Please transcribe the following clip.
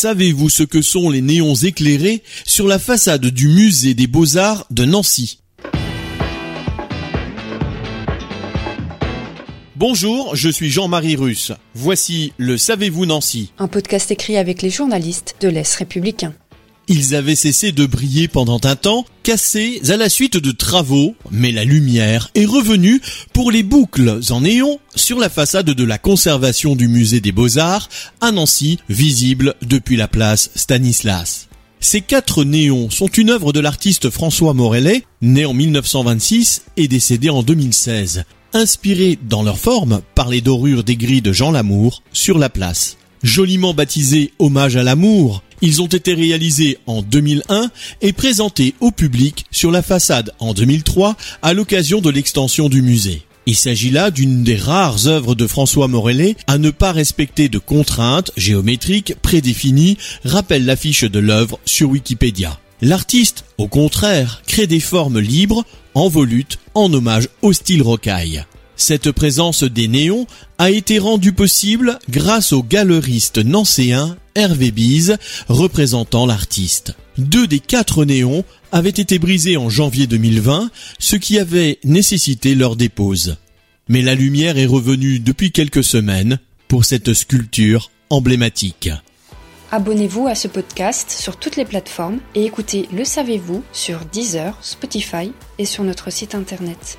Savez-vous ce que sont les néons éclairés sur la façade du musée des beaux-arts de Nancy? Bonjour, je suis Jean-Marie Russe. Voici le Savez-vous Nancy? Un podcast écrit avec les journalistes de l'Est républicain. Ils avaient cessé de briller pendant un temps, cassés à la suite de travaux, mais la lumière est revenue pour les boucles en néon sur la façade de la conservation du musée des beaux-arts à Nancy, visible depuis la place Stanislas. Ces quatre néons sont une œuvre de l'artiste François Morellet, né en 1926 et décédé en 2016, inspirés dans leur forme par les dorures des grilles de Jean Lamour sur la place. Joliment baptisés Hommage à l'amour, ils ont été réalisés en 2001 et présentés au public sur la façade en 2003 à l'occasion de l'extension du musée. Il s'agit là d'une des rares œuvres de François Morellet à ne pas respecter de contraintes géométriques prédéfinies, rappelle l'affiche de l'œuvre sur Wikipédia. L'artiste, au contraire, crée des formes libres, en volute, en hommage au style rocaille. Cette présence des néons a été rendue possible grâce au galeriste nancéen Hervé Bise, représentant l'artiste. Deux des quatre néons avaient été brisés en janvier 2020, ce qui avait nécessité leur dépose. Mais la lumière est revenue depuis quelques semaines pour cette sculpture emblématique. Abonnez-vous à ce podcast sur toutes les plateformes et écoutez Le Savez-vous sur Deezer, Spotify et sur notre site internet.